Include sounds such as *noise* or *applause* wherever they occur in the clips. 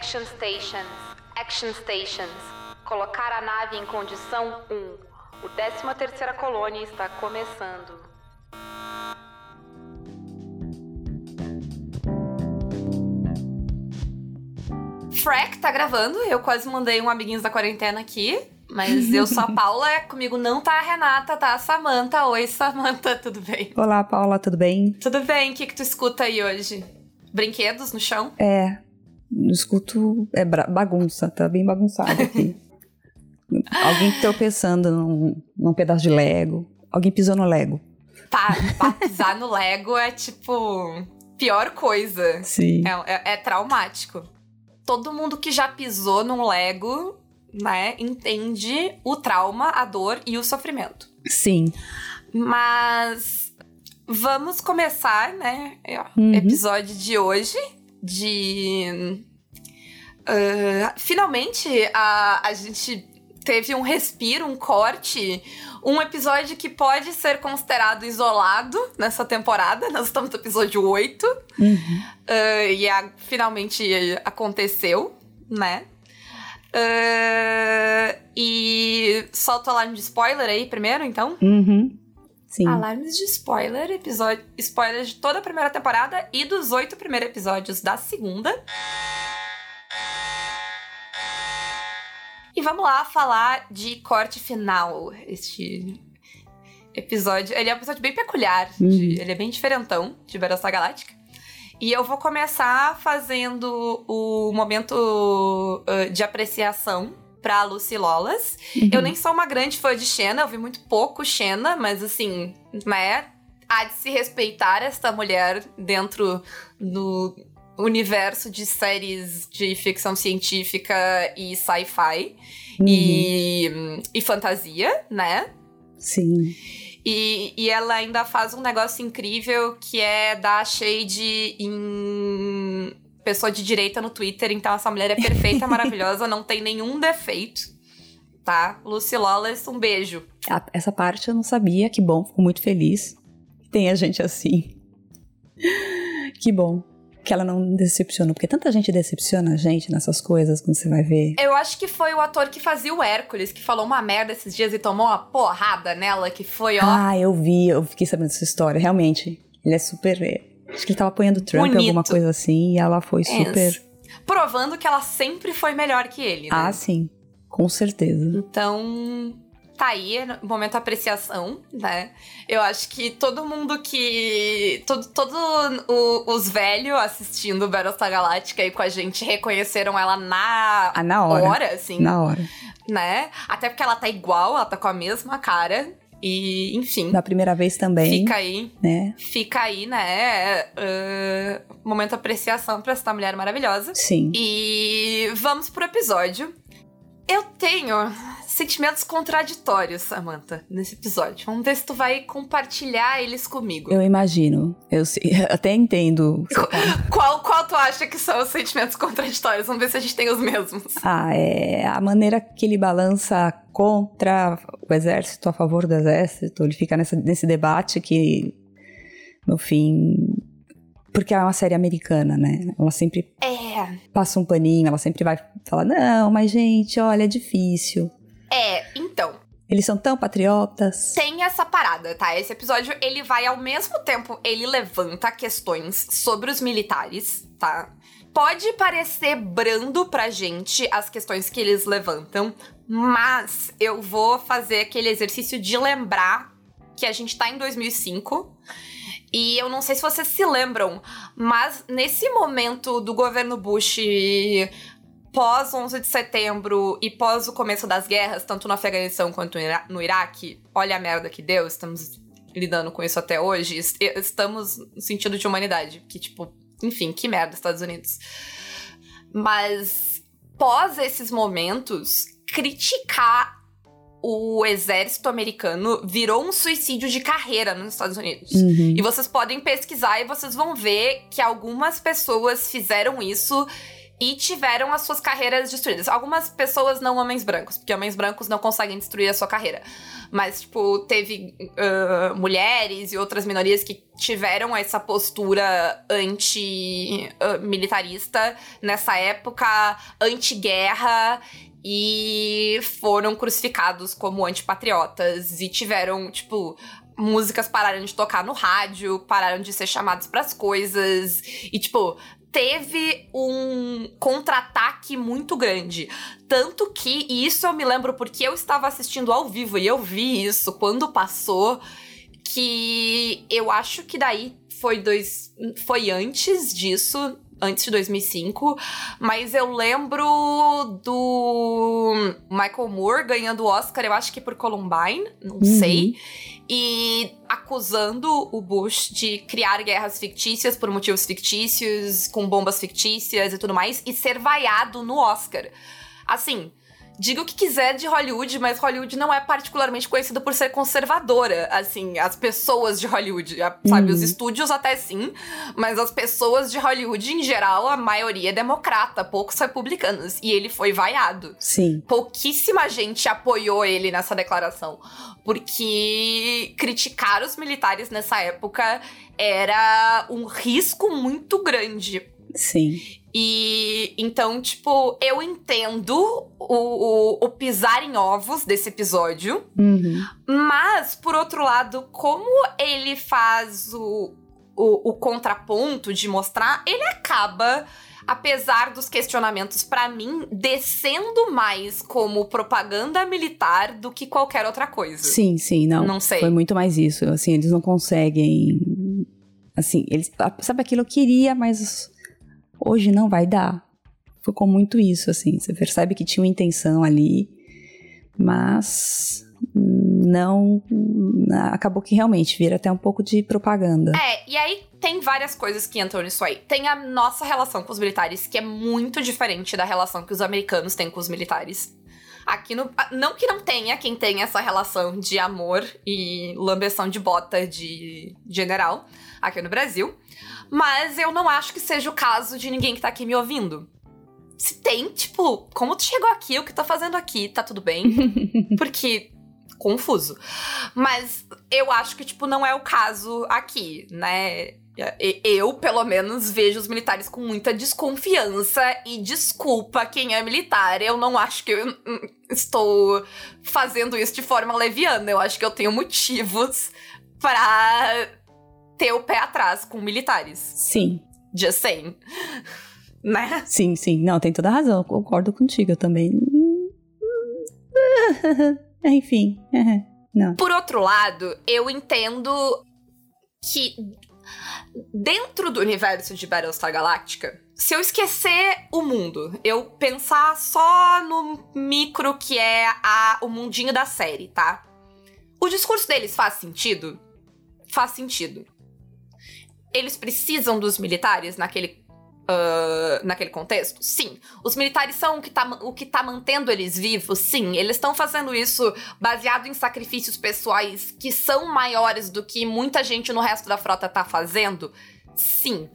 Action Stations. Action Stations. Colocar a nave em condição 1. O 13 terceira colônia está começando. Frack tá gravando, eu quase mandei um amiguinhos da quarentena aqui. Mas eu sou a *laughs* Paula, comigo não tá a Renata, tá a Samanta. Oi, Samanta, tudo bem? Olá, Paula, tudo bem? Tudo bem, o que, que tu escuta aí hoje? Brinquedos no chão? É, escuto é bagunça, tá bem bagunçado aqui. *laughs* Alguém tropeçando num, num pedaço de Lego. Alguém pisou no Lego. Tá, pisar no Lego é tipo. pior coisa. Sim. É, é, é traumático. Todo mundo que já pisou num Lego, né, entende o trauma, a dor e o sofrimento. Sim. Mas vamos começar, né? Uhum. Episódio de hoje de. Uh, finalmente a, a gente teve um respiro, um corte, um episódio que pode ser considerado isolado nessa temporada. Nós estamos no episódio 8. Uhum. Uh, e a, finalmente aconteceu, né? Uh, e solta o alarme de spoiler aí primeiro, então? Uhum. Sim. Alarmes de spoiler, episódio, spoiler de toda a primeira temporada e dos oito primeiros episódios da segunda. E vamos lá falar de corte final. Este episódio. Ele é um episódio bem peculiar. De, uhum. ele é bem diferentão de Battlestar Galáctica. E eu vou começar fazendo o momento uh, de apreciação pra Lucy Lolas. Uhum. Eu nem sou uma grande fã de Xena, eu vi muito pouco Xena, mas assim, né? Há de se respeitar esta mulher dentro do universo de séries de ficção científica e sci-fi uhum. e, e fantasia, né? Sim. E, e ela ainda faz um negócio incrível que é dar shade em pessoa de direita no Twitter, então essa mulher é perfeita, *laughs* maravilhosa, não tem nenhum defeito. Tá? Lucy Lawless, um beijo. Essa parte eu não sabia, que bom, fico muito feliz. Tem a gente assim. *laughs* Que bom que ela não decepcionou, porque tanta gente decepciona a gente nessas coisas quando você vai ver. Eu acho que foi o ator que fazia o Hércules, que falou uma merda esses dias e tomou uma porrada nela, que foi, ó. Ah, eu vi, eu fiquei sabendo dessa história, realmente. Ele é super Acho que ele tava apoiando Trump, Bonito. alguma coisa assim, e ela foi super. Provando que ela sempre foi melhor que ele, né? Ah, sim. Com certeza. Então, tá aí, momento apreciação, né? Eu acho que todo mundo que. Todo, todo o, os velhos assistindo Battlestar Galáctica aí com a gente reconheceram ela na, ah, na hora. hora, assim. Na hora. Né? Até porque ela tá igual, ela tá com a mesma cara. E, enfim. Da primeira vez também. Fica aí. Né? Fica aí, né? Uh, momento de apreciação pra essa mulher maravilhosa. Sim. E vamos pro episódio. Eu tenho sentimentos contraditórios, Samantha, nesse episódio. Vamos ver se tu vai compartilhar eles comigo. Eu imagino. Eu *laughs* até entendo. *laughs* Qual, qual tu acha que são os sentimentos contraditórios? Vamos ver se a gente tem os mesmos. Ah, é a maneira que ele balança contra o exército, a favor do exército. Ele fica nessa, nesse debate que, no fim, porque é uma série americana, né? Ela sempre é. passa um paninho, ela sempre vai falar: não, mas gente, olha, é difícil. É, então. Eles são tão patriotas. Tem essa parada, tá? Esse episódio, ele vai ao mesmo tempo, ele levanta questões sobre os militares, tá? Pode parecer brando pra gente as questões que eles levantam, mas eu vou fazer aquele exercício de lembrar que a gente tá em 2005 e eu não sei se vocês se lembram, mas nesse momento do governo Bush pós 11 de setembro e pós o começo das guerras, tanto no Afeganistão quanto no Iraque, olha a merda que deu, estamos lidando com isso até hoje, estamos no sentido de humanidade, que tipo, enfim, que merda Estados Unidos. Mas pós esses momentos, criticar o exército americano virou um suicídio de carreira nos Estados Unidos. Uhum. E vocês podem pesquisar e vocês vão ver que algumas pessoas fizeram isso e tiveram as suas carreiras destruídas. Algumas pessoas não homens brancos, porque homens brancos não conseguem destruir a sua carreira. Mas, tipo, teve uh, mulheres e outras minorias que tiveram essa postura anti-militarista nessa época, anti-guerra e foram crucificados como antipatriotas e tiveram, tipo, músicas pararam de tocar no rádio, pararam de ser chamados para as coisas e tipo, teve um contra-ataque muito grande. Tanto que, e isso eu me lembro porque eu estava assistindo ao vivo e eu vi isso quando passou, que eu acho que daí foi dois. Foi antes disso, antes de 2005, mas eu lembro do Michael Moore ganhando o Oscar, eu acho que por Columbine, não uhum. sei, e acusando o Bush de criar guerras fictícias por motivos fictícios, com bombas fictícias e tudo mais, e ser vaiado no Oscar. Assim, diga o que quiser de Hollywood, mas Hollywood não é particularmente conhecida por ser conservadora. Assim, as pessoas de Hollywood, sabe? Uhum. Os estúdios até sim, mas as pessoas de Hollywood, em geral, a maioria é democrata, poucos republicanos. E ele foi vaiado. Sim. Pouquíssima gente apoiou ele nessa declaração. Porque criticar os militares nessa época era um risco muito grande. Sim. E então, tipo, eu entendo o, o, o pisar em ovos desse episódio. Uhum. Mas, por outro lado, como ele faz o, o, o contraponto de mostrar, ele acaba apesar dos questionamentos, para mim, descendo mais como propaganda militar do que qualquer outra coisa. Sim, sim, não. Não sei. Foi muito mais isso. Assim, eles não conseguem. Assim, eles. Sabe aquilo eu queria, mas Hoje não vai dar. Ficou muito isso, assim. Você percebe que tinha uma intenção ali, mas não. Acabou que realmente vira até um pouco de propaganda. É, e aí tem várias coisas que entram nisso aí. Tem a nossa relação com os militares, que é muito diferente da relação que os americanos têm com os militares. Aqui no. Não que não tenha quem tenha essa relação de amor e lambeção de bota de general aqui no Brasil. Mas eu não acho que seja o caso de ninguém que tá aqui me ouvindo. Se tem, tipo, como tu chegou aqui, o que tá fazendo aqui, tá tudo bem? *laughs* Porque confuso. Mas eu acho que, tipo, não é o caso aqui, né? Eu, pelo menos, vejo os militares com muita desconfiança e desculpa quem é militar. Eu não acho que eu hum, estou fazendo isso de forma leviana. Eu acho que eu tenho motivos para ter o pé atrás com militares. Sim. Just saying. né? Sim, sim. Não, tem toda a razão. Eu concordo contigo. Eu também. *laughs* Enfim. *laughs* Não. Por outro lado, eu entendo que dentro do universo de Battlestar Galactica, se eu esquecer o mundo, eu pensar só no micro que é a, o mundinho da série, tá? O discurso deles faz sentido? Faz sentido eles precisam dos militares naquele Uh, naquele contexto? Sim. Os militares são o que tá, o que tá mantendo eles vivos? Sim. Eles estão fazendo isso baseado em sacrifícios pessoais que são maiores do que muita gente no resto da frota tá fazendo? Sim.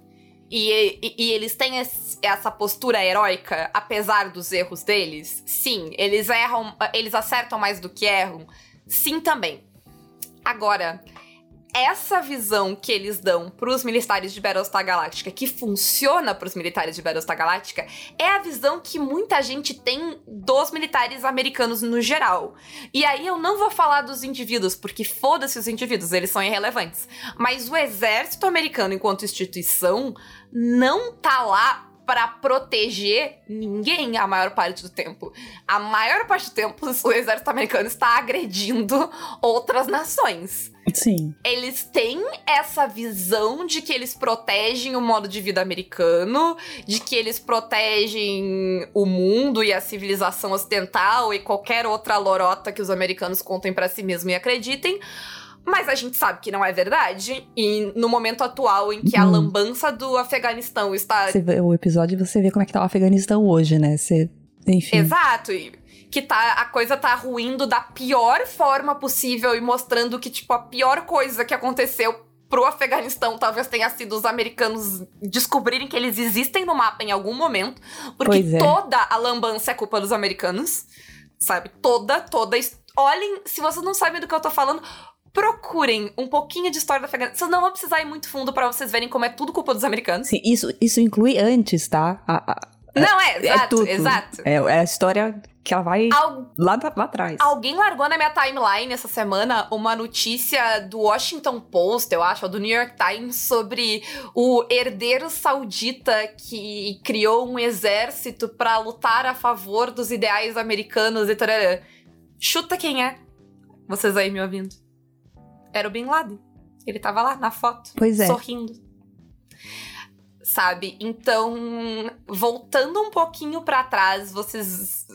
E, e, e eles têm esse, essa postura heróica, apesar dos erros deles? Sim. Eles erram, eles acertam mais do que erram? Sim, também. Agora, essa visão que eles dão pros militares de Battlestar Galactica, que funciona pros militares de Battlestar Galactica, é a visão que muita gente tem dos militares americanos no geral. E aí eu não vou falar dos indivíduos, porque foda-se os indivíduos, eles são irrelevantes. Mas o exército americano, enquanto instituição, não tá lá para proteger ninguém a maior parte do tempo. A maior parte do tempo, o exército americano está agredindo outras nações. Sim. Eles têm essa visão de que eles protegem o modo de vida americano, de que eles protegem o mundo e a civilização ocidental e qualquer outra lorota que os americanos contem para si mesmos e acreditem. Mas a gente sabe que não é verdade. E no momento atual em que hum. a lambança do Afeganistão está. Você vê o episódio e você vê como é que tá o Afeganistão hoje, né? Você. Enfim. Exato. E que tá, a coisa tá ruindo da pior forma possível e mostrando que, tipo, a pior coisa que aconteceu pro Afeganistão talvez tenha sido os americanos descobrirem que eles existem no mapa em algum momento, porque é. toda a lambança é culpa dos americanos, sabe? Toda, toda. Olhem, se vocês não sabem do que eu tô falando, procurem um pouquinho de história do Afeganistão. Vocês não vão precisar ir muito fundo pra vocês verem como é tudo culpa dos americanos. Sim, isso, isso inclui antes, tá? A- a- Não, é, é exato, tudo. exato. É, é a história que ela vai Al- lá, lá atrás. Alguém largou na minha timeline essa semana uma notícia do Washington Post, eu acho, ou do New York Times, sobre o herdeiro saudita que criou um exército pra lutar a favor dos ideais americanos e tarará. Chuta quem é? Vocês aí me ouvindo. Era o Bin Laden. Ele tava lá na foto, Pois é. sorrindo. Sabe? Então, voltando um pouquinho pra trás, vocês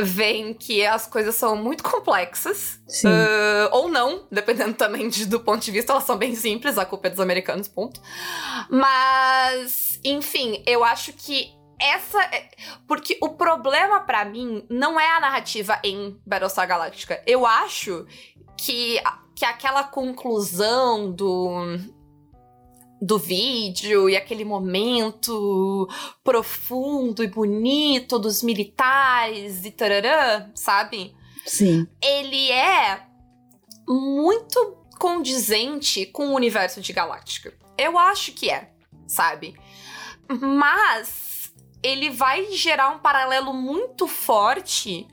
veem que as coisas são muito complexas. Sim. Ah, ou não, dependendo também de- do ponto de vista, elas são bem simples, a culpa é dos americanos, ponto. Mas, enfim, eu acho que essa. é- Porque o problema pra mim não é a narrativa em Battlestar Galactica. Eu acho que, que aquela conclusão do. Do vídeo e aquele momento profundo e bonito dos militares e tararã, sabe? Sim. ele é muito condizente com o universo de Galáctica. Eu acho que é, sabe? Mas ele vai gerar um paralelo muito forte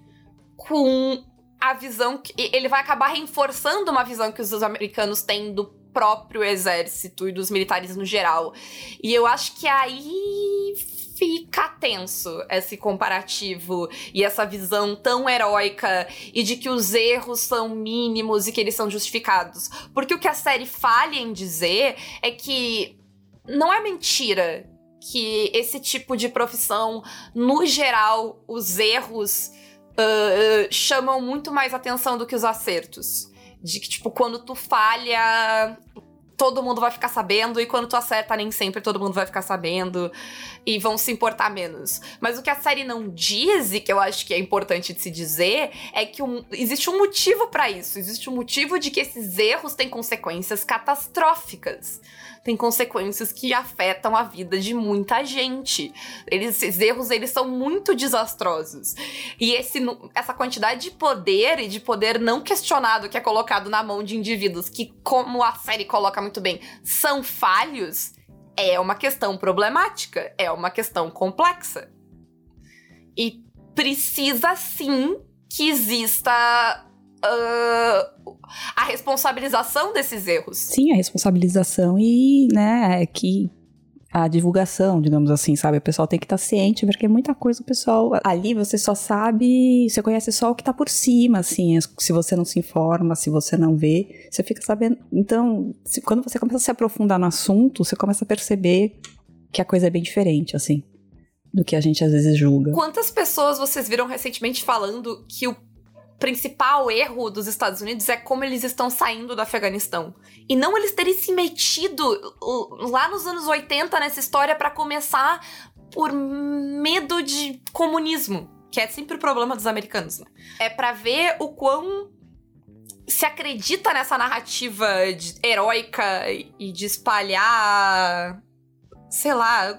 com a visão que ele vai acabar reforçando uma visão que os americanos têm do próprio exército e dos militares no geral. E eu acho que aí fica tenso esse comparativo e essa visão tão heróica e de que os erros são mínimos e que eles são justificados. Porque o que a série falha em dizer é que não é mentira que esse tipo de profissão, no geral, os erros ah, chamam muito mais atenção do que os acertos. De que, tipo, quando tu falha, todo mundo vai ficar sabendo, e quando tu acerta, nem sempre todo mundo vai ficar sabendo, e vão se importar menos. Mas o que a série não diz, e que eu acho que é importante de se dizer, é que um- existe um motivo pra isso. Existe um motivo de que esses erros têm consequências catastróficas. Tem consequências que afetam a vida de muita gente. Eles, esses erros, eles são muito desastrosos. E esse, essa quantidade de poder e de poder não questionado que é colocado na mão de indivíduos que, como a série coloca muito bem, são falhos, é uma questão problemática, é uma questão complexa. E precisa sim que exista ah, a responsabilização desses erros. Sim, a responsabilização e, né, é que a divulgação, digamos assim, sabe? O pessoal tem que estar ciente, porque muita coisa o pessoal. Ali você só sabe, você conhece só o que tá por cima, assim. Se você não se informa, se você não vê, você fica sabendo. Então, se- quando você começa a se aprofundar no assunto, você começa a perceber que a coisa é bem diferente, assim, do que a gente às vezes julga. Quantas pessoas vocês viram recentemente falando que o principal erro dos Estados Unidos é como eles estão saindo do Afeganistão? E não eles terem se metido lá nos anos 80 nessa história pra começar por medo de comunismo, que é sempre o problema dos americanos, né? É pra ver o quão se acredita nessa narrativa de- heróica e de espalhar, sei lá,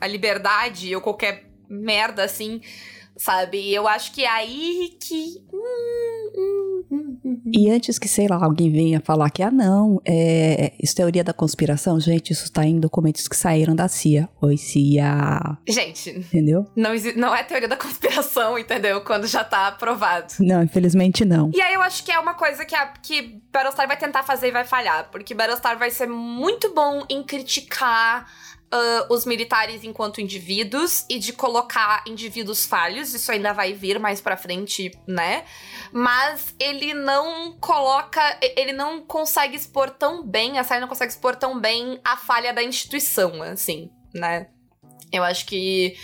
a liberdade ou qualquer merda assim, sabe? E Eu acho que é aí que. E antes que, sei lá, alguém venha falar que, ah, não, é, isso é teoria da conspiração, gente, isso tá em documentos que saíram da CIA. Oi, CIA. Gente, Entendeu? não, não é teoria da conspiração, *laughs* entendeu? Quando já tá aprovado. Não, infelizmente não. E aí eu acho que é uma coisa que, a, que Battlestar vai tentar fazer e vai falhar. Porque Battlestar vai ser muito bom em criticar ah, os militares enquanto indivíduos e de colocar indivíduos falhos. Isso ainda vai vir mais pra frente, né? Mas ele não coloca. Ele não consegue expor tão bem, a série não consegue expor tão bem a falha da instituição, assim, né? Eu acho que.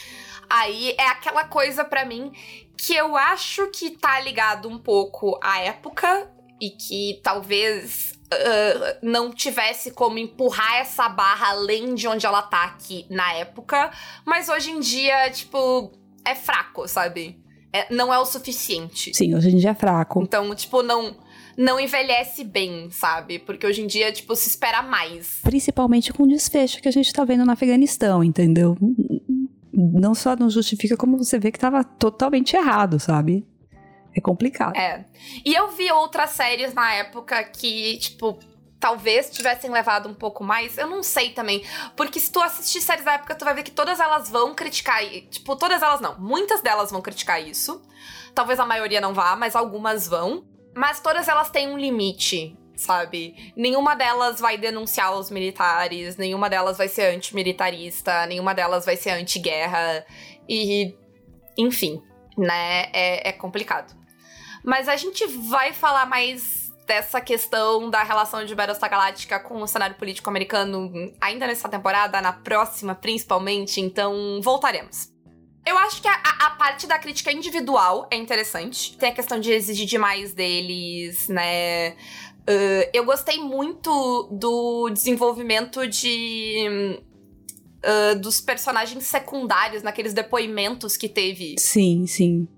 Aí é aquela coisa pra mim que eu acho que tá ligado um pouco à época e que talvez ah, não tivesse como empurrar essa barra além de onde ela tá aqui na época, mas hoje em dia, tipo, é fraco, sabe? É- não é o suficiente. Sim, hoje em dia é fraco. Então, tipo, não não envelhece bem, sabe? Porque hoje em dia, tipo, se espera mais. Principalmente com o desfecho que a gente tá vendo no Afeganistão, entendeu? Não só não justifica, como você vê que tava totalmente errado, sabe? É complicado. É. E eu vi outras séries na época que, tipo, talvez tivessem levado um pouco mais. Eu não sei também. Porque se tu assistir séries da época, tu vai ver que todas elas vão criticar. Tipo, todas elas não. Muitas delas vão criticar isso. Talvez a maioria não vá, mas algumas vão. Mas todas elas têm um limite, sabe? Nenhuma delas vai denunciar os militares, nenhuma delas vai ser antimilitarista, nenhuma delas vai ser anti-guerra. E. Enfim, né? É, é complicado. Mas a gente vai falar mais dessa questão da relação de Battlestar Galáctica com o cenário político americano ainda nessa temporada, na próxima principalmente, então voltaremos. Eu acho que a, a, parte da crítica individual é interessante. Tem a questão de exigir demais deles, né? Uh, eu gostei muito do desenvolvimento de. Uh, dos personagens secundários naqueles depoimentos que teve. Sim, sim.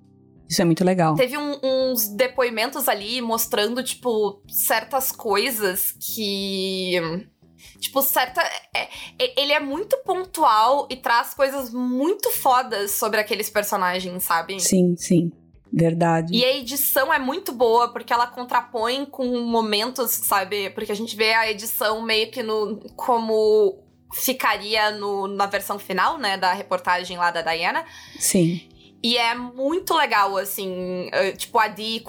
Isso é muito legal. Teve um, uns depoimentos ali mostrando, tipo, certas coisas que. Tipo, certa. É, é, ele é muito pontual e traz coisas muito fodas sobre aqueles personagens, sabe? Sim, sim. Verdade. E a edição é muito boa, porque ela contrapõe com momentos, sabe? Porque a gente vê a edição meio que no. como ficaria no, na versão final, né? Da reportagem lá da Diana. Sim. E é muito legal, assim, uh, tipo, a Di,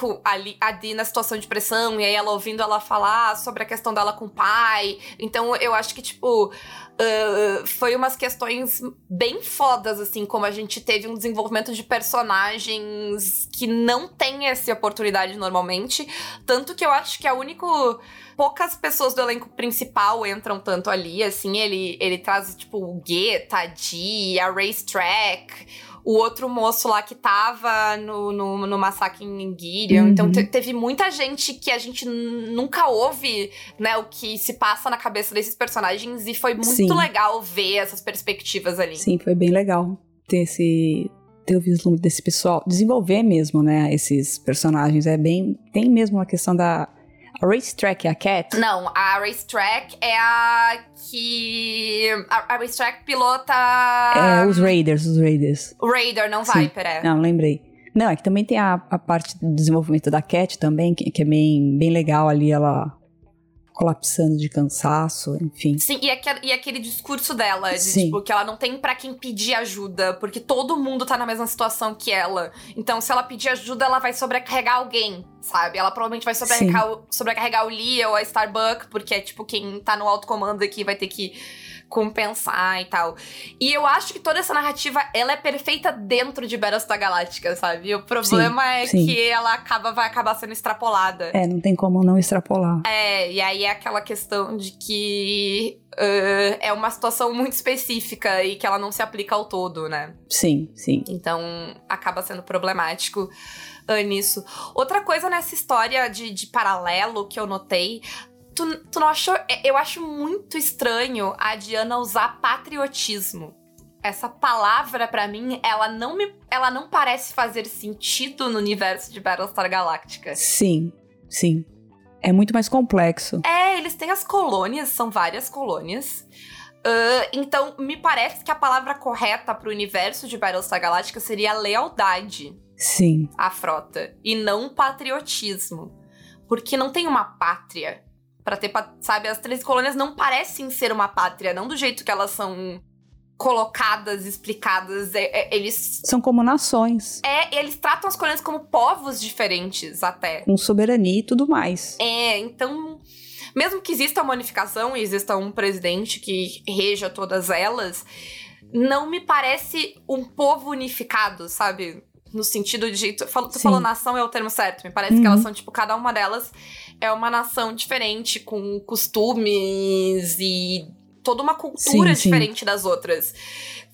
a, Di na situação de pressão, e aí ela ouvindo ela falar sobre a questão dela com o pai. Então eu acho que, tipo, uh, foi umas questões bem fodas, assim, como a gente teve um desenvolvimento de personagens que não tem essa oportunidade normalmente. Tanto que eu acho que a único poucas pessoas do elenco principal entram tanto ali, assim, ele, ele traz, tipo, o Guetta, a Di, a Racetrack, o outro moço lá que tava no, no, no massacre em Gideon. Uhum. Então te, teve muita gente que a gente nunca ouve, né, o que se passa na cabeça desses personagens. E foi muito Sim. legal ver essas perspectivas ali. Sim, foi bem legal ter esse ter o vislumbre desse pessoal, desenvolver mesmo, né, esses personagens. É bem. Tem mesmo a questão da a Racetrack é a Cat? Não, a Racetrack é a que. A, a Racetrack pilota. É, os Raiders, os Raiders. O Raider, não Viper, é. Não, lembrei. Não, é que também tem a, a parte do desenvolvimento da Cat também, que, que é bem, bem legal ali, ela colapsando de cansaço, enfim. Sim, e aquele, e aquele discurso dela, de Sim. tipo, que ela não tem para quem pedir ajuda, porque todo mundo tá na mesma situação que ela. Então, se ela pedir ajuda, ela vai sobrecarregar alguém, sabe? Ela provavelmente vai sobrecarregar, o, sobrecarregar o Lee ou a Starbuck, porque é tipo quem tá no alto comando aqui vai ter que compensar e tal. E eu acho que toda essa narrativa, ela é perfeita dentro de Battlestar Galáctica, sabe? O problema sim, é sim. que ela acaba, vai acabar sendo extrapolada. É, não tem como não extrapolar. É, e aí é aquela questão de que uh, é uma situação muito específica e que ela não se aplica ao todo, né? Sim, sim. Então acaba sendo problemático uh, nisso. Outra coisa nessa história de, de paralelo que eu notei Tu, tu não achou? É, eu acho muito estranho a Diana usar patriotismo. Essa palavra, para mim, ela não me. Ela não parece fazer sentido no universo de Battlestar Galactica. Sim, sim. É muito mais complexo. É, eles têm as colônias, são várias colônias. Uh, então, me parece que a palavra correta pro universo de Battlestar Galactica seria lealdade. Sim. À frota. E não patriotismo. Porque não tem uma pátria para ter, sabe, as três colônias não parecem ser uma pátria, não do jeito que elas são colocadas, explicadas. É, é, eles. São como nações. É, eles tratam as colônias como povos diferentes, até. Com soberania e tudo mais. É, então. Mesmo que exista uma unificação e exista um presidente que reja todas elas, não me parece um povo unificado, sabe? No sentido de. Tu, tu falou nação é o termo certo. Me parece uhum. que elas são, tipo, cada uma delas é uma nação diferente, com costumes e toda uma cultura sim, diferente sim. das outras.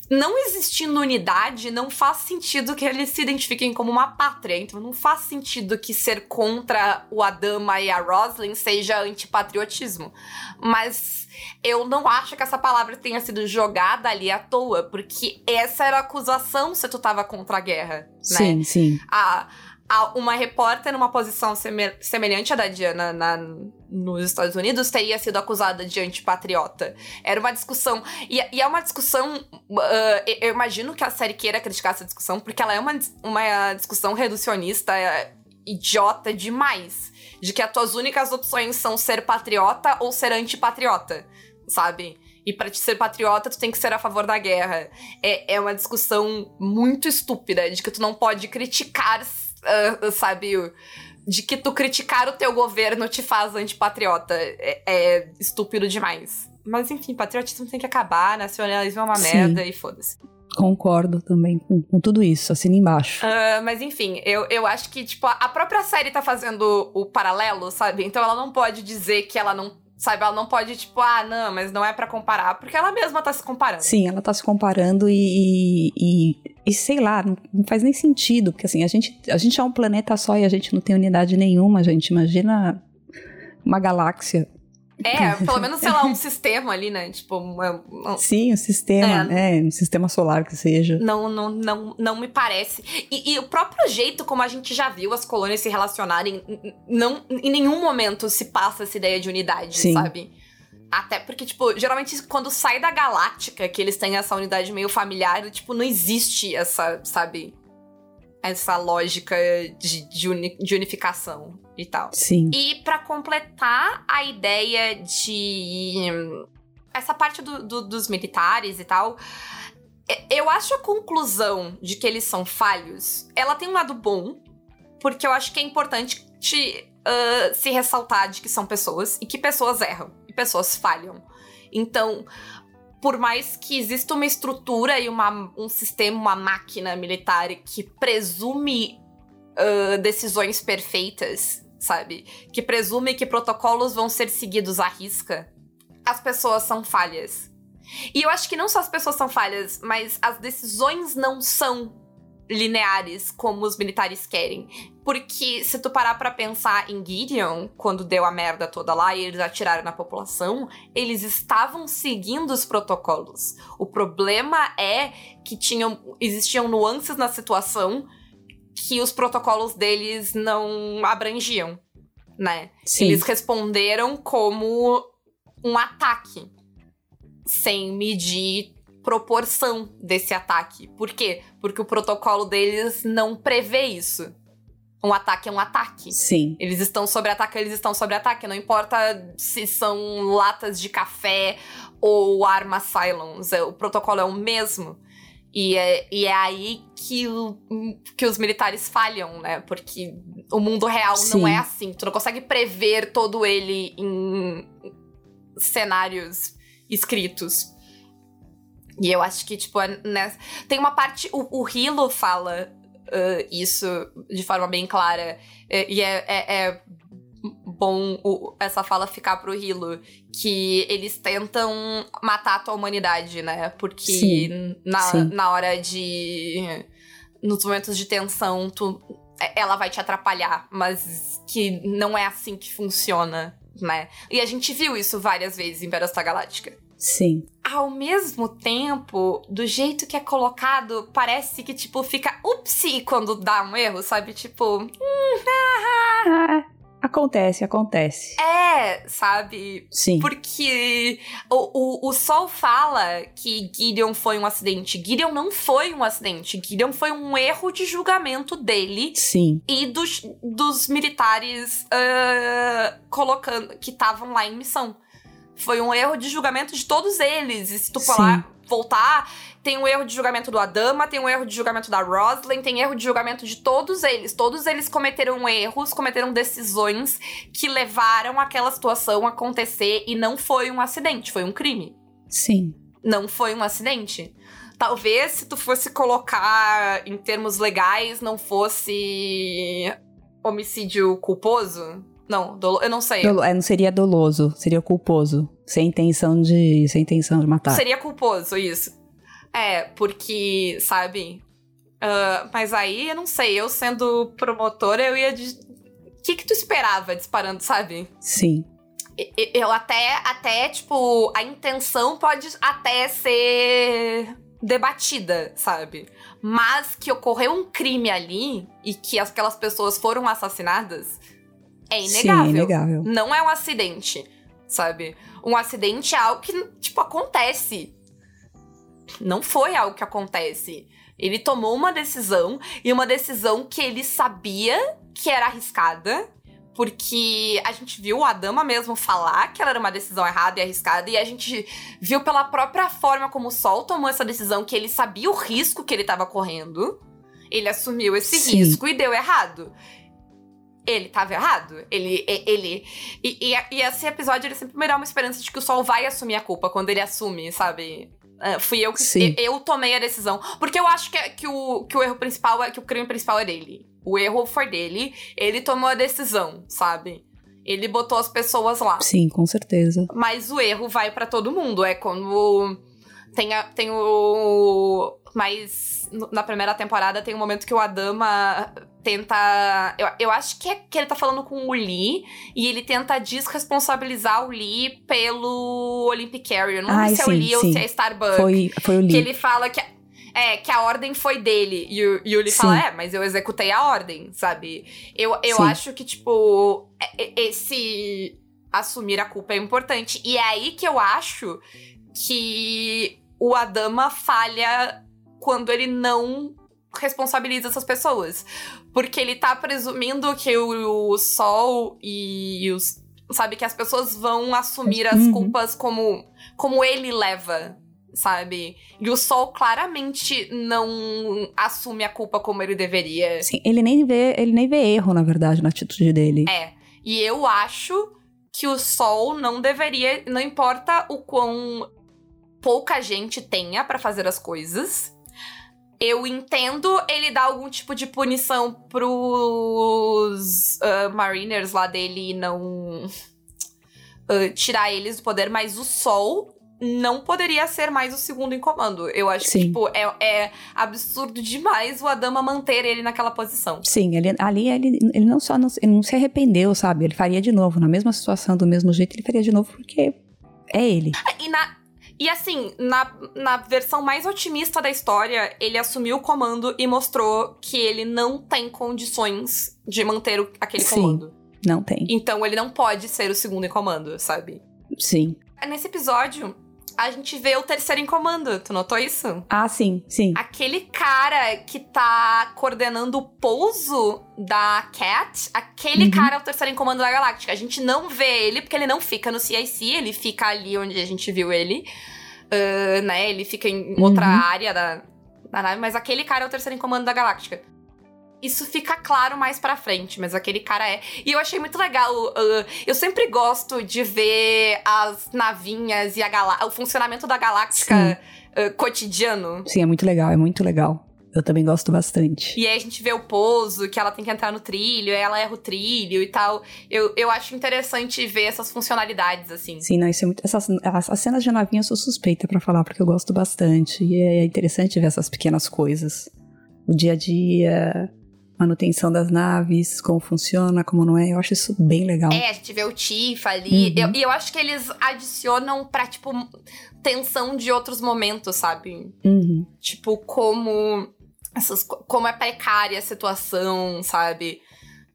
Não existindo unidade, não faz sentido que eles se identifiquem como uma pátria. Então não faz sentido que ser contra o Adama e a Roslyn seja antipatriotismo. Mas eu não acho que essa palavra tenha sido jogada ali à toa, porque essa era a acusação se tu tava contra a guerra, né? Sim, sim. A, uma repórter numa posição semelhante à da Diana na, nos Estados Unidos teria sido acusada de antipatriota. Era uma discussão. E, e é uma discussão. Uh, eu imagino que a série queira criticar essa discussão, porque ela é uma, uma discussão reducionista é, idiota demais. De que as tuas únicas opções são ser patriota ou ser antipatriota, sabe? E para ser patriota, tu tem que ser a favor da guerra. É, é uma discussão muito estúpida de que tu não pode criticar, uh, sabe? De que tu criticar o teu governo te faz antipatriota. É, é estúpido demais. Mas enfim, patriotismo tem que acabar, nacionalismo é uma Sim. merda e foda-se. Concordo também com, com, tudo isso, assina embaixo. Uh, mas enfim, eu, eu acho que, tipo, a própria série tá fazendo o paralelo, sabe? Então ela não pode dizer que ela não Sabe, ela não pode, tipo, ah, não, mas não é para comparar, porque ela mesma tá se comparando. Sim, ela tá se comparando e, e, e, sei lá, não, faz nem sentido, porque assim, a gente, a gente é um planeta só e a gente não tem unidade nenhuma, gente. Imagina uma galáxia é, *laughs* pelo menos, sei lá, um sistema ali, né? Tipo, uma, um, Sim, um sistema, é, é, um sistema solar que seja. Não, não, não, não me parece. E, e, o próprio jeito como a gente já viu as colônias se relacionarem, não, em nenhum momento se passa essa ideia de unidade, Sim. sabe? Até porque, tipo, geralmente quando sai da galáctica, que eles têm essa unidade meio familiar, tipo, não existe essa, sabe? Essa lógica de, de, uni, de unificação e tal. Sim. E para completar a ideia de. Essa parte do, do, dos militares e tal. Eu acho a conclusão de que eles são falhos. Ela tem um lado bom, porque eu acho que é importante te, uh, se ressaltar de que são pessoas e que pessoas erram e pessoas falham. Então, por mais que exista uma estrutura e uma, um sistema, uma máquina militar que presume uh, decisões perfeitas, sabe? Que presume que protocolos vão ser seguidos à risca, as pessoas são falhas. E eu acho que não só as pessoas são falhas, mas as decisões não são lineares como os militares querem. Porque se tu parar para pensar em Gideon, quando deu a merda toda lá e eles atiraram na população, eles estavam seguindo os protocolos. O problema é que tinham existiam nuances na situação que os protocolos deles não abrangiam, né? Sim. Eles responderam como um ataque, sem medir proporção desse ataque. Por quê? Porque o protocolo deles não prevê isso. Um ataque é um ataque. Sim. Eles estão sobre ataque, eles estão sobre ataque. Não importa se são latas de café ou armas Cylons. É, o protocolo é o mesmo. E é, e é aí que, o, que os militares falham, né? Porque o mundo real Sim. não é assim. Tu não consegue prever todo ele em cenários escritos. E eu acho que, tipo, né, tem uma parte. O, o Hilo fala uh, isso de forma bem clara. E é, é, é bom o, essa fala ficar pro Hilo, que eles tentam matar a tua humanidade, né? Porque sim, na, sim. na hora de. Nos momentos de tensão, tu, é, ela vai te atrapalhar, mas que não é assim que funciona, né? E a gente viu isso várias vezes em Battlestar Galáctica. Sim. Ao mesmo tempo, do jeito que é colocado, parece que, tipo, fica upsi quando dá um erro, sabe? Tipo. Hum, ah, ah. Acontece, acontece. É, sabe? Sim. Porque o, o, o Sol fala que Gideon foi um acidente. Gideon não foi um acidente. Gideon foi um erro de julgamento dele. Sim. E dos, dos militares uh, colocando que estavam lá em missão. Foi um erro de julgamento de todos eles. E se tu falar, voltar, tem o erro de julgamento do Adama, tem o erro de julgamento da Roslyn, tem erro de julgamento de todos eles. Todos eles cometeram erros, cometeram decisões que levaram aquela situação a acontecer e não foi um acidente, foi um crime. Sim. Não foi um acidente. Talvez se tu fosse colocar em termos legais, não fosse homicídio culposo. Não, eu não sei. Dolo é, não seria doloso, seria culposo. Sem intenção de. Sem intenção de matar. Seria culposo, isso. É, porque, sabe? Uh, mas aí, eu não sei, eu sendo promotora, eu ia. De... O que, que tu esperava disparando, sabe? Sim. Eu até, até, tipo, a intenção pode até ser debatida, sabe? Mas que ocorreu um crime ali e que aquelas pessoas foram assassinadas é inegável. Sim, inegável. Não é um acidente, sabe? Um acidente é algo que, tipo, acontece. Não foi algo que acontece. Ele tomou uma decisão e uma decisão que ele sabia que era arriscada, porque a gente viu a dama mesmo falar que ela era uma decisão errada e arriscada, e a gente viu pela própria forma como o Sol tomou essa decisão que ele sabia o risco que ele estava correndo. Ele assumiu esse Sim. risco e deu errado. Ele tava errado. Ele. ele e, e, e esse episódio ele sempre me dá uma esperança de que o Sol vai assumir a culpa quando ele assume, sabe? Ah, fui eu que. Sim. Eu, eu tomei a decisão. Porque eu acho que, que, o, que o erro principal é que o crime principal é dele. O erro foi dele. Ele tomou a decisão, sabe? Ele botou as pessoas lá. Sim, com certeza. Mas o erro vai pra todo mundo. É como. Tem, a- tem o. Mas na primeira temporada tem um momento que o Adama tenta. Eu, eu acho que é que ele tá falando com o Lee e ele tenta desresponsabilizar o Lee pelo Olympic Carrier. Não Ai, lembro se é o sim, Lee ou sim. se é Starbucks. Foi, foi o Que Lee. ele fala que. a- É, que a ordem foi dele. E o, e o Lee fala, é, mas eu executei a ordem, sabe? Eu, eu Sim. acho que, tipo, é- é- esse assumir a culpa é importante. E é aí que eu acho que o Adama falha quando ele não responsabiliza essas pessoas. Porque ele tá presumindo que o, o Sol e os. Sabe, que as pessoas vão assumir as Uhum. culpas como, como ele leva, sabe? E o Sol claramente não assume a culpa como ele deveria. Sim, ele nem vê, ele nem vê erro, na verdade, na atitude dele. É. E eu acho que o Sol não deveria. Não importa o quão pouca gente tenha pra fazer as coisas. Eu entendo ele dar algum tipo de punição pros ah, Mariners lá dele e não ah, tirar eles do poder, mas o Sol não poderia ser mais o segundo em comando. Eu acho que, Sim. tipo, é, é absurdo demais o Adama manter ele naquela posição. Sim, ele, ali ele, ele não só não, ele não se arrependeu, sabe? Ele faria de novo, na mesma situação, do mesmo jeito, ele faria de novo porque é ele. E, na, e assim, na, na versão mais otimista da história, ele assumiu o comando e mostrou que ele não tem condições de manter o- aquele Sim. comando. Não tem. Então ele não pode ser o segundo em comando, sabe? Sim. Nesse episódio, a gente vê o terceiro em comando. Tu notou isso? Ah, sim, sim. Aquele cara que tá coordenando o pouso da Cat, aquele Uhum. cara é o terceiro em comando da Galáctica. A gente não vê ele porque ele não fica no CIC, ele fica ali onde a gente viu ele. Ah, né? Ele fica em outra Uhum. área da, da nave, mas aquele cara é o terceiro em comando da Galáctica. Isso fica claro mais pra frente, mas aquele cara é. E eu achei muito legal. ah, eu sempre gosto de ver as navinhas e a o funcionamento da Galáctica ah, cotidiano. Sim, é muito legal, é muito legal. Eu também gosto bastante. E aí a gente vê o pouso, que ela tem que entrar no trilho, aí ela erra o trilho e tal. Eu, eu acho interessante ver essas funcionalidades, assim. Sim, não, isso é muito. Essas, as, as cenas de navinha eu sou suspeita pra falar, porque eu gosto bastante. E é interessante ver essas pequenas coisas. O dia a dia, manutenção das naves, como funciona, como não é. Eu acho isso bem legal. É, a gente vê o Tifa ali. Uhum. Eu- E eu, acho que eles adicionam pra, tipo, tensão de outros momentos, sabe? Uhum. Tipo, como. Essas, co- como é precária a situação, sabe?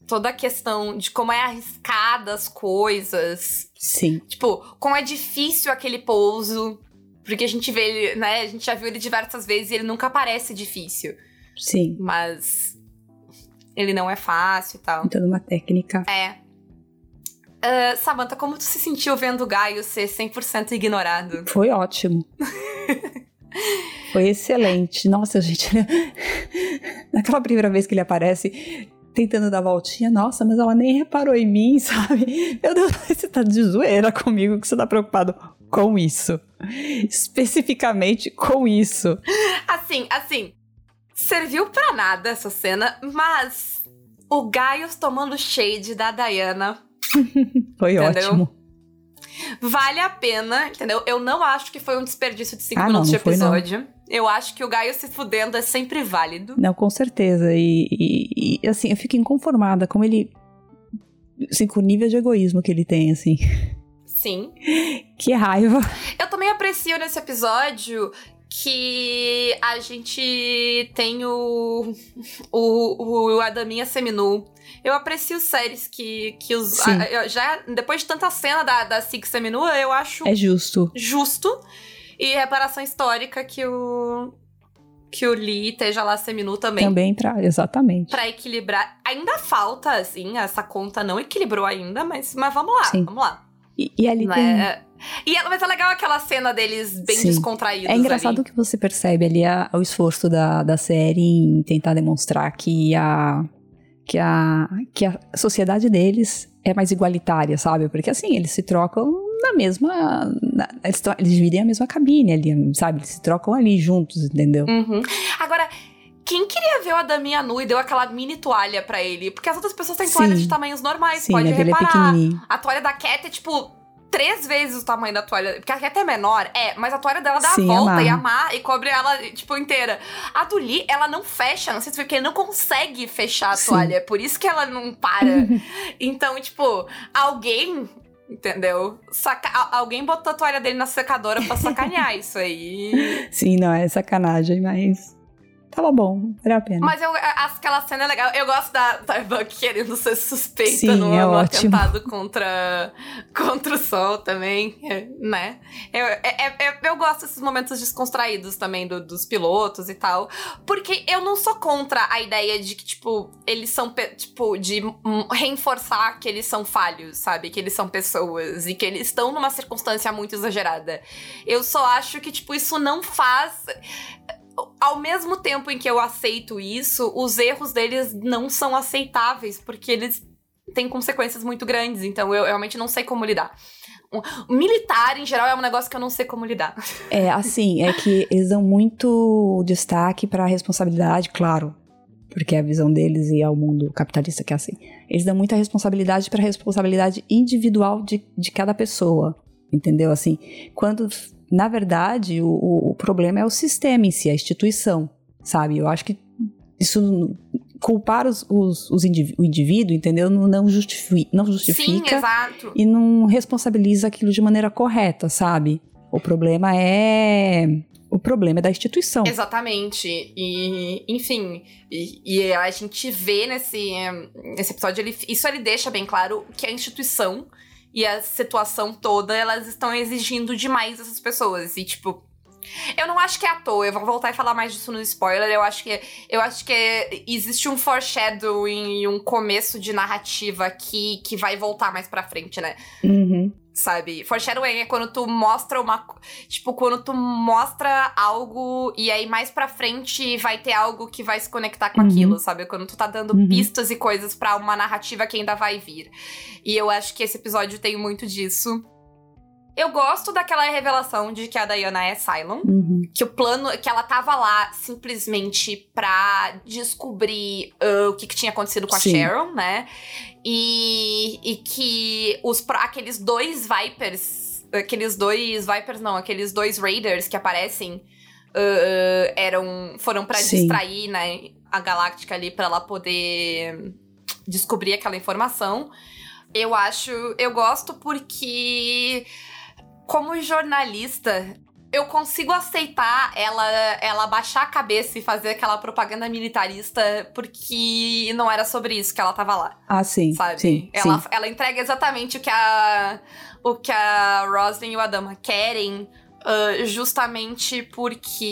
Toda a questão de como é arriscada as coisas. Sim. Tipo, como é difícil aquele pouso. Porque a gente vê ele, né? A gente já viu ele diversas vezes e ele nunca parece difícil. Sim. Mas. Ele não é fácil e tal. Toda uma técnica. É. Ah, Samantha, como tu se sentiu vendo o Gaio ser 100% ignorado? Foi ótimo. *laughs* Foi excelente. Nossa, gente. *laughs* Naquela primeira vez que ele aparece tentando dar voltinha, nossa, mas ela nem reparou em mim, *laughs* sabe? Meu Deus, você tá de zoeira comigo que você tá preocupado com isso. Especificamente com isso. Assim, assim. Serviu pra nada essa cena, mas o Gaio tomando shade da Diana *laughs* Foi Entendeu? ótimo. vale a pena, entendeu? Eu não acho que foi um desperdício de 5 Ah, não, minutos de não foi, não. episódio. Eu acho que o Gaio se fudendo é sempre válido. Não, com certeza. E, e- e, assim, eu fico inconformada como ele. Assim, com o nível de egoísmo que ele tem, assim. Sim. *laughs* Que raiva. Eu também aprecio nesse episódio que a gente tem o, o, o Adaminha Seminu. Eu aprecio séries que, que os. A, já Depois de tanta cena da, da Six Seminua, eu acho. É justo. Justo. E reparação histórica que o. Que o Lee esteja lá seminu também. Também pra. Exatamente. Pra equilibrar. Ainda falta, assim, essa conta não equilibrou ainda, mas, mas vamos lá, Sim. vamos lá. E, e ali tem... É, e, mas é legal aquela cena deles bem Sim. descontraídos. É engraçado ali. que você percebe ali a, o esforço da, da série em tentar demonstrar que a, que, a, que a sociedade deles é mais igualitária, sabe? Porque assim, eles se trocam na mesma. Na, eles, eles dividem a mesma cabine ali, sabe? Eles se trocam ali juntos, entendeu? Uhum. Agora. Quem queria ver o Adaminha nu e deu aquela mini toalha para ele? Porque as outras pessoas têm toalhas de tamanhos normais, Sim, pode reparar. É a toalha da Cat é tipo três vezes o tamanho da toalha. Porque a Cat é menor, é, mas a toalha dela dá Sim, a volta amarra. e amarra e cobre ela, tipo, inteira. A do Lee, ela não fecha, não sei se porque ele não consegue fechar a Sim. toalha. É por isso que ela não para. *laughs* então, tipo, alguém Entendeu? Saca alguém botou a toalha dele na secadora pra sacanear isso aí. *laughs* Sim, não é sacanagem, mas tava bom, valeu a pena. Mas eu acho que aquela cena é legal. Eu gosto da Starbuck querendo ser suspeita Sim, no, é no atentado *laughs* contra, contra o sol também, né? Eu, é, é, é, eu gosto desses momentos descontraídos também do, dos pilotos e tal. Porque eu não sou contra a ideia de que, tipo, eles são, tipo, de reforçar que eles são falhos, sabe? Que eles são pessoas e que eles estão numa circunstância muito exagerada. Eu só acho que, tipo, isso não faz ao mesmo tempo em que eu aceito isso, os erros deles não são aceitáveis, porque eles têm consequências muito grandes. Então eu realmente não sei como lidar. O militar, em geral, é um negócio que eu não sei como lidar. *laughs* É, assim, é que eles dão muito destaque para a responsabilidade, claro, porque é a visão deles e é o mundo capitalista que é assim. Eles dão muita responsabilidade para a responsabilidade individual de, de cada pessoa, entendeu? Assim, quando na verdade, o, o problema é o sistema em si, a instituição, sabe? Eu acho que isso culpar os, os, os o indivíduo, entendeu? Não, justifica, não justifica Sim, exato. e não responsabiliza aquilo de maneira correta, sabe? O problema é o problema é da instituição. Exatamente. E, enfim, e, e, a gente vê nesse, nesse episódio, ele, isso ele deixa bem claro que a instituição e a situação toda, elas estão exigindo demais dessas pessoas. E, tipo, eu não acho que é à toa, eu vou voltar e falar mais disso no spoiler. Eu acho que eu acho que existe um foreshadowing e um começo de narrativa que, que vai voltar mais pra frente, né? Uhum sabe? Foreshadowing é quando tu mostra uma. Tipo, quando tu mostra algo e aí mais pra frente vai ter algo que vai se conectar com uhum. aquilo, sabe? Quando tu tá dando uhum. pistas e coisas para uma narrativa que ainda vai vir. E eu acho que esse episódio tem muito disso. Eu gosto daquela revelação de que a Diana é Cylon. Uhum. Que o plano. Que ela tava lá simplesmente pra descobrir uh, o que, que, tinha acontecido com a Sharon, né? E, e que os, aqueles dois Vipers. Aqueles dois. Vipers não, aqueles dois Raiders que aparecem. Uh, eram foram para distrair né, a Galáctica ali para ela poder descobrir aquela informação. Eu acho, eu gosto porque como jornalista, eu consigo aceitar ela, ela baixar a cabeça e fazer aquela propaganda militarista porque não era sobre isso que ela tava lá. Ah, sim. Sabe? Sim, ela, sim. ela entrega exatamente o que a o que a Roslyn e o Adama querem Uh, justamente porque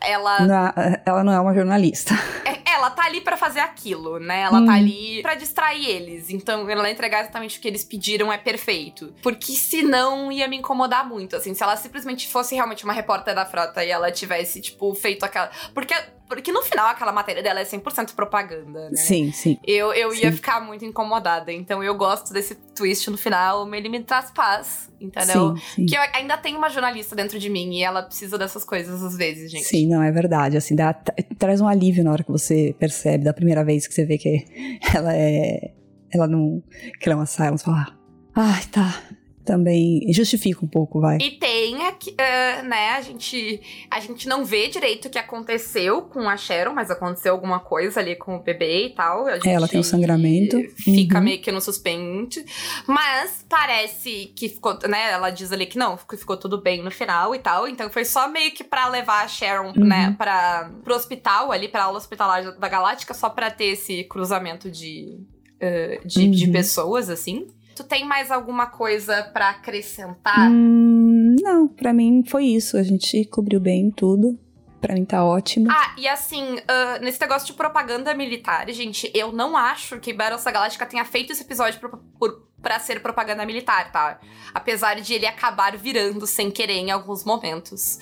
ela. É, ela não é uma jornalista. É, ela tá ali para fazer aquilo, né? Ela tá hum. tá ali para distrair eles. Então, ela entregar exatamente o que eles pediram é perfeito. Porque senão ia me incomodar muito, assim. Se ela simplesmente fosse realmente uma repórter da frota e ela tivesse, tipo, feito aquela. Porque porque no final aquela matéria dela é 100% propaganda, né? Sim, sim. Eu, eu sim. ia ficar muito incomodada. Então eu gosto desse twist no final. Ele me traz paz, entendeu? Sim, sim. Que eu ainda tenho uma jornalista dentro de mim e ela precisa dessas coisas às vezes, gente. Sim, não, é verdade. Assim, dá, traz um alívio na hora que você percebe, da primeira vez que você vê que *laughs* ela é. Ela não. Que ela é uma silence, fala. Ai, tá. Também justifica um pouco, vai. E tem aqui, uh, né, a gente, a gente não vê direito o que aconteceu com a Sharon, mas aconteceu alguma coisa ali com o bebê e tal. É, ela tem um sangramento. Fica uhum. meio que no suspense. Mas parece que ficou, né, ela diz ali que não, ficou tudo bem no final e tal. Então foi só meio que pra levar a Sharon, uhum. né, pra, pro hospital ali, pra aula hospitalar da Galáctica, só pra ter esse cruzamento de, uh, de, uhum. de pessoas, assim. Tu tem mais alguma coisa para acrescentar? Hum, não, para mim foi isso. A gente cobriu bem tudo. Pra mim tá ótimo. Ah, e assim, uh, nesse negócio de propaganda militar, gente, eu não acho que Battlestar Galactica tenha feito esse episódio por, por, pra ser propaganda militar, tá? Apesar de ele acabar virando sem querer em alguns momentos.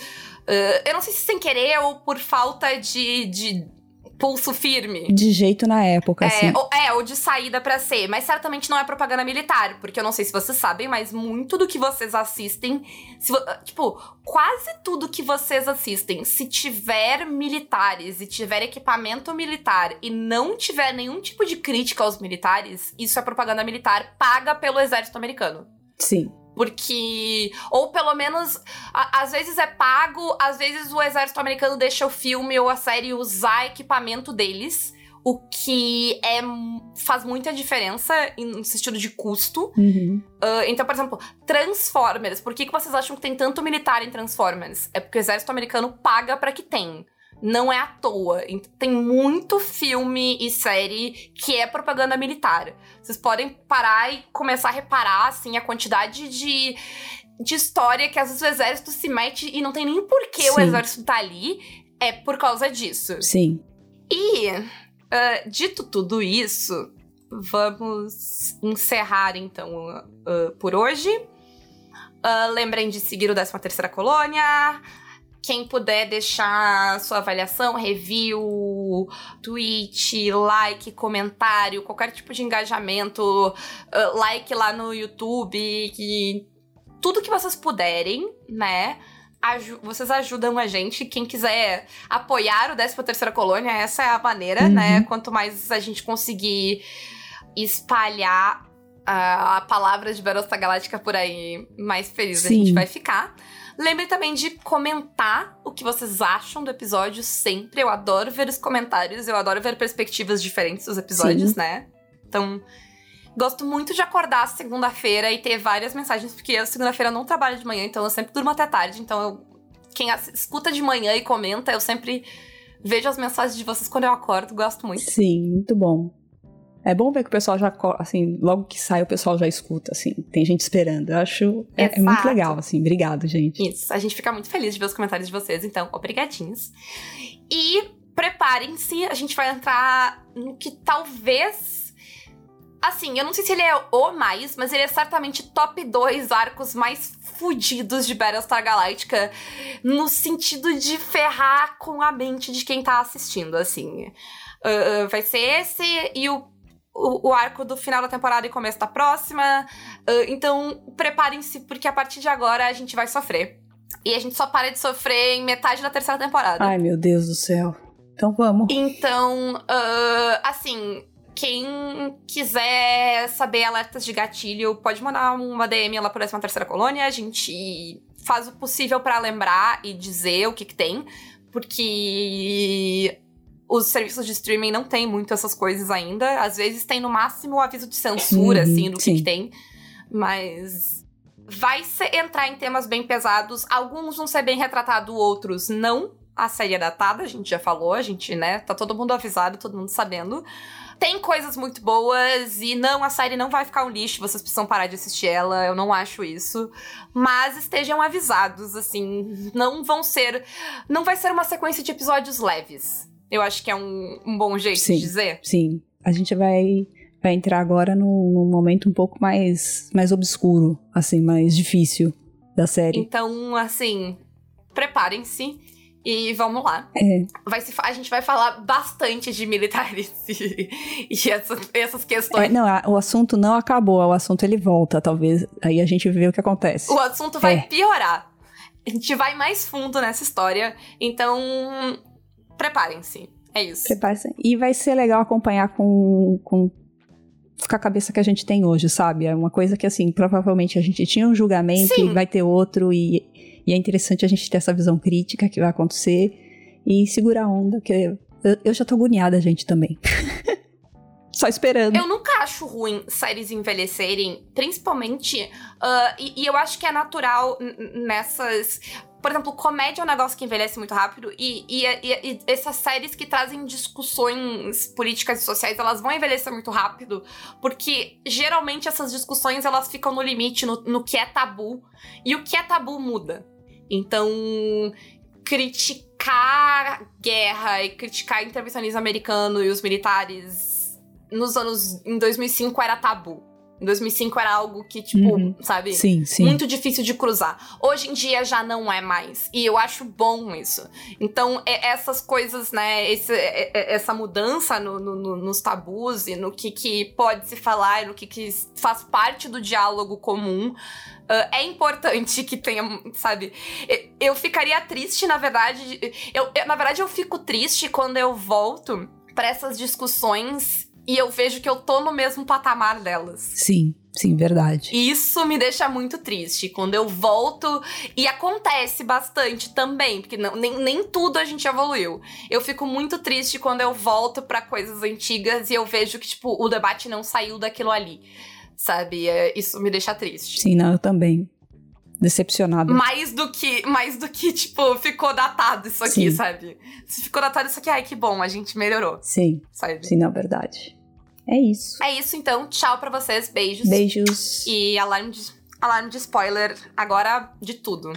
Uh, eu não sei se sem querer ou por falta de, de pulso firme. De jeito na época, é, assim. Ou, é, ou de saída para ser. Mas certamente não é propaganda militar, porque eu não sei se vocês sabem, mas muito do que vocês assistem. Se, tipo, quase tudo que vocês assistem, se tiver militares e tiver equipamento militar e não tiver nenhum tipo de crítica aos militares, isso é propaganda militar paga pelo exército americano. Sim. Porque. Ou pelo menos. A, às vezes é pago, às vezes o exército americano deixa o filme ou a série usar equipamento deles. O que é, faz muita diferença no sentido de custo. Uhum. Uh, então, por exemplo, Transformers. Por que, que vocês acham que tem tanto militar em Transformers? É porque o exército americano paga para que tem não é à toa. Tem muito filme e série que é propaganda militar. Vocês podem parar e começar a reparar, assim, a quantidade de, de história que às vezes o exército se mete e não tem nem porquê Sim. o exército tá ali. É por causa disso. Sim. E, uh, dito tudo isso, vamos encerrar então uh, por hoje. Uh, lembrem de seguir o 13 Terceira Colônia. Quem puder deixar sua avaliação, review, tweet, like, comentário, qualquer tipo de engajamento, uh, like lá no YouTube, que tudo que vocês puderem, né? vocês ajudam a gente. Quem quiser apoiar o 13 Terceira Colônia, essa é a maneira, uhum. né? Quanto mais a gente conseguir espalhar a, a palavra de Battlestar Galáctica por aí, mais feliz Sim. a gente vai ficar. Lembre também de comentar o que vocês acham do episódio sempre. Eu adoro ver os comentários, eu adoro ver perspectivas diferentes dos episódios, Sim. né? Então, gosto muito de acordar segunda-feira e ter várias mensagens, porque eu segunda-feira não trabalho de manhã, então eu sempre durmo até tarde. Então, eu, quem escuta de manhã e comenta, eu sempre vejo as mensagens de vocês quando eu acordo, gosto muito. Sim, muito bom. É bom ver que o pessoal já, assim, logo que sai o pessoal já escuta, assim, tem gente esperando. Eu acho, é, é, muito legal, assim, obrigado, gente. Isso, a gente fica muito feliz de ver os comentários de vocês, então, obrigadinhos. E preparem-se, a gente vai entrar no que talvez... Assim, eu não sei se ele é o mais, mas ele é certamente top 2 arcos mais fudidos de Battlestar Galactica, no sentido de ferrar com a mente de quem tá assistindo, assim. Uh, vai ser esse e o o, o, arco do final da temporada e começo da próxima. Uh, então, preparem-se, porque a partir de agora a gente vai sofrer. E a gente só para de sofrer em metade da terceira temporada. Ai, meu Deus do céu. Então vamos. Então, uh, assim, quem quiser saber alertas de gatilho, pode mandar uma DM lá por essa terceira colônia. A gente faz o possível para lembrar e dizer o que, que tem. Porque os serviços de streaming não tem muito essas coisas ainda. Às vezes tem no máximo o aviso de censura, uhum, assim, do que, que, tem. Mas vai ser, entrar em temas bem pesados. Alguns vão ser bem retratados, outros não. A série é datada, a gente já falou, a gente, né? Tá todo mundo avisado, todo mundo sabendo. Tem coisas muito boas e não, a série não vai ficar um lixo, vocês precisam parar de assistir ela, eu não acho isso. Mas estejam avisados, assim, não vão ser. Não vai ser uma sequência de episódios leves eu acho que é um, um bom jeito sim, de dizer. Sim. A gente vai, vai entrar agora num, num momento um pouco mais, mais obscuro, assim, mais difícil da série. Então, assim, preparem-se. E vamos lá. É. Vai se, a gente vai falar bastante de militares *laughs* e, e essa, essas questões. É, não, a, o assunto não acabou, o assunto ele volta, talvez. Aí a gente vê o que acontece. O assunto vai é. piorar. A gente vai mais fundo nessa história. Então, preparem-se. É isso. Preparem-se. E vai ser legal acompanhar com, com com a cabeça que a gente tem hoje, sabe? É uma coisa que, assim, provavelmente a gente tinha um julgamento Sim. e vai ter outro, e, e é interessante a gente ter essa visão crítica que vai acontecer e segurar a onda, que eu, eu já tô agoniada, gente, também. *laughs* Só esperando. Eu nunca acho ruim séries envelhecerem, principalmente. ah, e, e eu acho que é natural nessas. Por exemplo, comédia é um negócio que envelhece muito rápido. E, e- e- e essas séries que trazem discussões políticas e sociais, elas vão envelhecer muito rápido. Porque geralmente essas discussões elas ficam no limite, no, no que é tabu. E o que é tabu muda. Então, criticar guerra e criticar intervencionismo americano e os militares nos anos. Em 2005 era tabu. Em 2005 era algo que, tipo, Uhum. sabe? Sim, sim. Muito difícil de cruzar. Hoje em dia já não é mais. E eu acho bom isso. Então, é- essas coisas, né? esse- é- essa mudança no- no- no- nos tabus e no que, que pode se falar e no que, que faz parte do diálogo comum. ah, é importante que tenha, sabe? Eu, eu ficaria triste, na verdade. Eu, eu- na verdade, eu fico triste quando eu volto pra essas discussões e eu vejo que eu tô no mesmo patamar delas. Sim, sim, verdade. Isso me deixa muito triste quando eu volto. E acontece bastante também, porque não, nem, nem tudo a gente evoluiu. Eu fico muito triste quando eu volto pra coisas antigas e eu vejo que, tipo, o debate não saiu daquilo ali. Sabe? É, Isso me deixa triste. Sim, não, eu também. Decepcionada. Mais do que, mais do que, tipo, ficou datado isso aqui, Sim. sabe? Se ficou datado isso aqui, ai, que bom, a gente melhorou, Sim, sabe? sim, não, verdade. É isso. É isso, então. Tchau pra vocês. Beijos. Beijos. E alarme de, alarme de spoiler agora de tudo.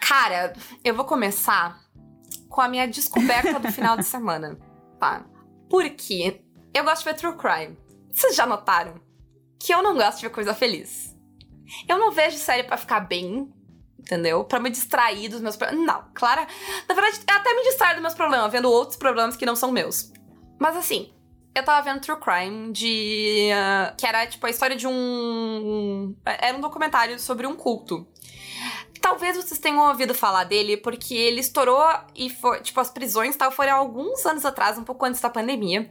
Cara, eu vou começar com a minha descoberta do final de semana, tá? Porque eu gosto de ver true crime. Vocês já notaram que eu não gosto de ver coisa feliz? Eu não vejo série pra ficar bem, entendeu? Pra me distrair dos meus problemas. Não, Clara. Na verdade, até me distraio dos meus problemas, vendo outros problemas que não são meus. Mas assim, eu tava vendo True Crime de. ah, que era tipo a história de um. Era um documentário sobre um culto. Talvez vocês tenham ouvido falar dele, porque ele estourou e foi. Tipo, as prisões tal foram alguns anos atrás, um pouco antes da pandemia.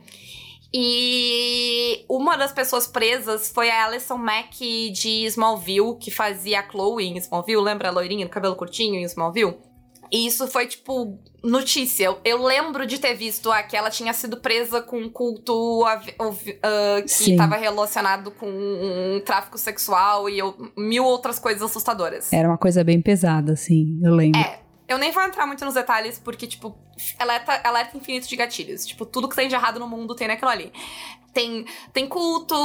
E uma das pessoas presas foi a Alison Mack de Smallville, que fazia a Chloe em Smallville, lembra a loirinha do cabelo curtinho em Smallville? E isso foi, tipo, notícia. Eu, eu lembro de ter visto ah, que ela tinha sido presa com um culto ouvi- ah, que estava relacionado com um tráfico sexual e eu- mil outras coisas assustadoras. Era uma coisa bem pesada, assim, eu lembro. É, eu nem vou entrar muito nos detalhes, porque, tipo, alerta, alerta infinito de gatilhos. Tipo, tudo que tem de errado no mundo tem naquilo ali. Tem, tem culto,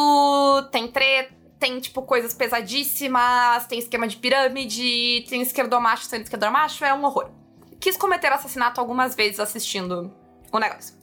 tem treta, tem, tipo, coisas pesadíssimas, tem esquema de pirâmide, tem esquerdomacho sendo esquerdomacho, é um horror. Quis cometer assassinato algumas vezes assistindo o negócio.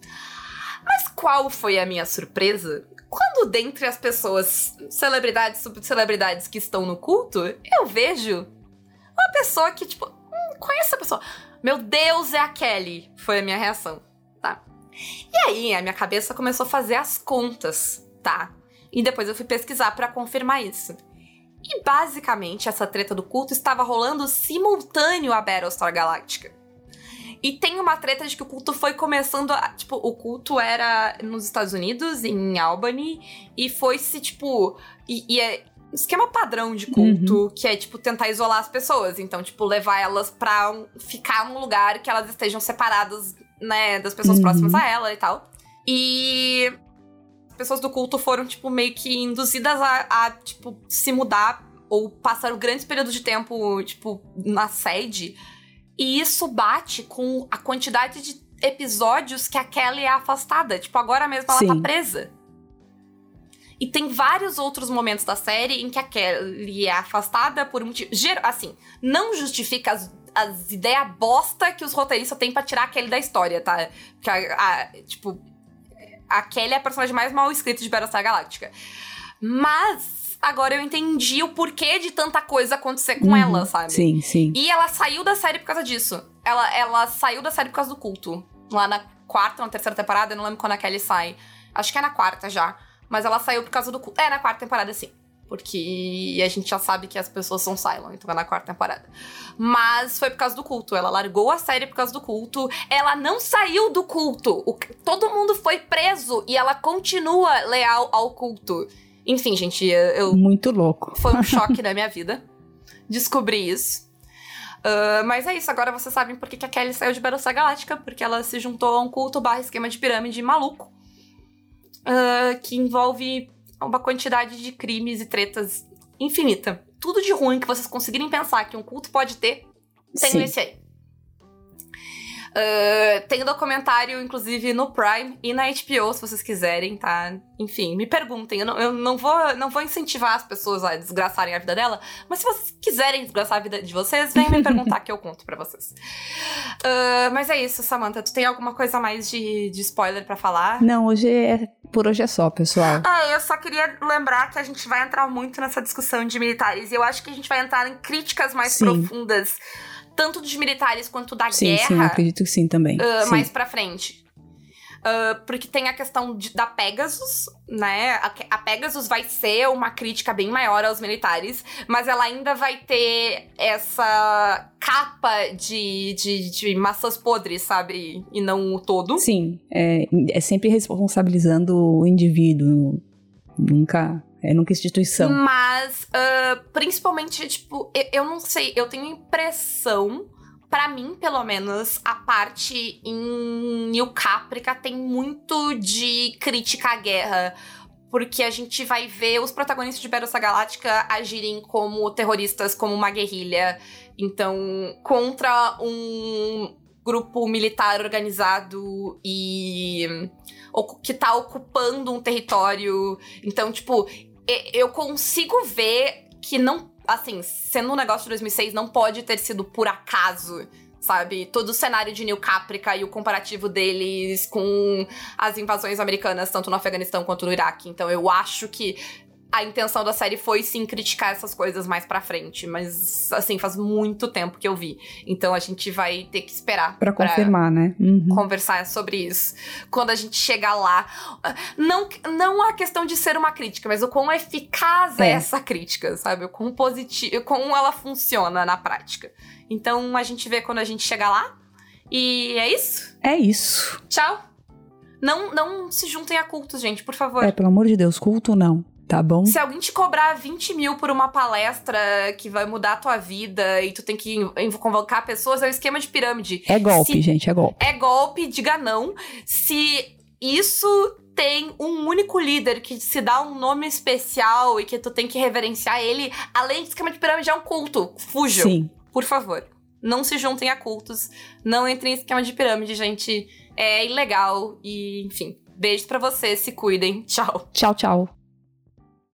Mas qual foi a minha surpresa? Quando dentre as pessoas, celebridades, subcelebridades que estão no culto, eu vejo uma pessoa que, tipo, conheço essa pessoa. Meu Deus, é a Kelly. Foi a minha reação, tá? E aí, a minha cabeça começou a fazer as contas, tá? E depois eu fui pesquisar pra confirmar isso. E basicamente, essa treta do culto estava rolando simultâneo à Battlestar Galactica. E tem uma treta de que o culto foi começando a. Tipo, o culto era nos Estados Unidos, em Albany, e foi-se, tipo. E, e é esquema padrão de culto, que é, tipo, tentar isolar as pessoas. Então, tipo, levar elas pra um- ficar num lugar que elas estejam separadas, né, das pessoas Uhum. próximas a ela e tal. E as pessoas do culto foram, tipo, meio que induzidas a, a, tipo, se mudar ou passaram grandes períodos de tempo, tipo, na sede. E isso bate com a quantidade de episódios que a Kelly é afastada. Tipo, agora mesmo ela Sim. tá presa. E tem vários outros momentos da série em que a Kelly é afastada por um motivo. Assim, não justifica as, as ideias bosta que os roteiristas têm pra tirar a Kelly da história, tá? Porque, a, a- tipo, a Kelly é a personagem mais mal escrita de Battlestar Galactica. Mas agora eu entendi o porquê de tanta coisa acontecer com Uhum. ela, sabe? Sim, sim. E ela saiu da série por causa disso. Ela, ela saiu da série por causa do culto. Lá na quarta ou na terceira temporada, eu não lembro quando a Kelly sai. Acho que é na quarta já. Mas ela saiu por causa do culto. É, na quarta temporada, sim. Porque a gente já sabe que as pessoas são Cylon, então é na quarta temporada. Mas foi por causa do culto. Ela largou a série por causa do culto. Ela não saiu do culto. O, todo mundo foi preso e ela continua leal ao culto. Enfim, gente, eu. Muito louco. Foi um *laughs* choque na minha vida. Descobri isso. Uh, mas é isso, agora vocês sabem por que, a Kelly saiu de Battlestar Galáctica, porque ela se juntou a um culto barra esquema de pirâmide maluco, uh, que envolve uma quantidade de crimes e tretas infinita. Tudo de ruim que vocês conseguirem pensar que um culto pode ter, tem Sim. esse aí. Uh, tem documentário, inclusive, no Prime e na HBO, se vocês quiserem, tá? Enfim, me perguntem. Eu não, eu não, vou, não vou incentivar as pessoas a desgraçarem a vida dela, mas se vocês quiserem desgraçar a vida de vocês, venham me perguntar que eu conto pra vocês. Uh, mas é isso, Samantha. Tu tem alguma coisa mais de, de spoiler para falar? Não, hoje é. Por hoje é só, pessoal. Ah, eu só queria lembrar que a gente vai entrar muito nessa discussão de militares. E eu acho que a gente vai entrar em críticas mais Sim. profundas tanto dos militares quanto da sim, guerra. Sim, acredito que sim também. Uh, sim. Mais pra frente. Uh, porque tem a questão de, da Pegasus, né? A, a, Pegasus vai ser uma crítica bem maior aos militares, mas ela ainda vai ter essa capa de, de, de maçãs podres, sabe? E não o todo. Sim, é, é sempre responsabilizando o indivíduo. Nunca é nunca instituição. Mas, uh, principalmente, tipo, eu, eu, não sei, eu tenho impressão, para mim, pelo menos, a parte em New Caprica tem muito de crítica à guerra. Porque a gente vai ver os protagonistas de Battlestar Galáctica agirem como terroristas, como uma guerrilha. Então, contra um grupo militar organizado e que tá ocupando um território. Então, tipo, eu consigo ver que não. Assim, sendo um negócio de 2006, não pode ter sido por acaso sabe? Todo o cenário de New Caprica e o comparativo deles com as invasões americanas, tanto no Afeganistão quanto no Iraque. Então eu acho que a intenção da série foi sim criticar essas coisas mais pra frente, mas assim, faz muito tempo que eu vi. Então a gente vai ter que esperar para confirmar, né? Uhum. Conversar sobre isso. Quando a gente chegar lá, não não a questão de ser uma crítica, mas o quão eficaz é, é essa crítica, sabe? O quão positivo, como ela funciona na prática. Então a gente vê quando a gente chegar lá. E é isso? É isso. Tchau. Não, não se juntem a cultos, gente, por favor. É, pelo amor de Deus, culto não. Tá bom. Se alguém te cobrar 20 mil por uma palestra que vai mudar a tua vida e tu tem que convocar pessoas, é um esquema de pirâmide. É golpe, Se gente, é golpe. É golpe, diga não. Se isso tem um único líder que se dá um nome especial e que tu tem que reverenciar ele, além de esquema de pirâmide, é um culto. Fujam. Sim. Por favor. Não se juntem a cultos. Não entrem em esquema de pirâmide, gente. É ilegal. E, enfim. Beijo para vocês. Se cuidem. Tchau. Tchau, tchau.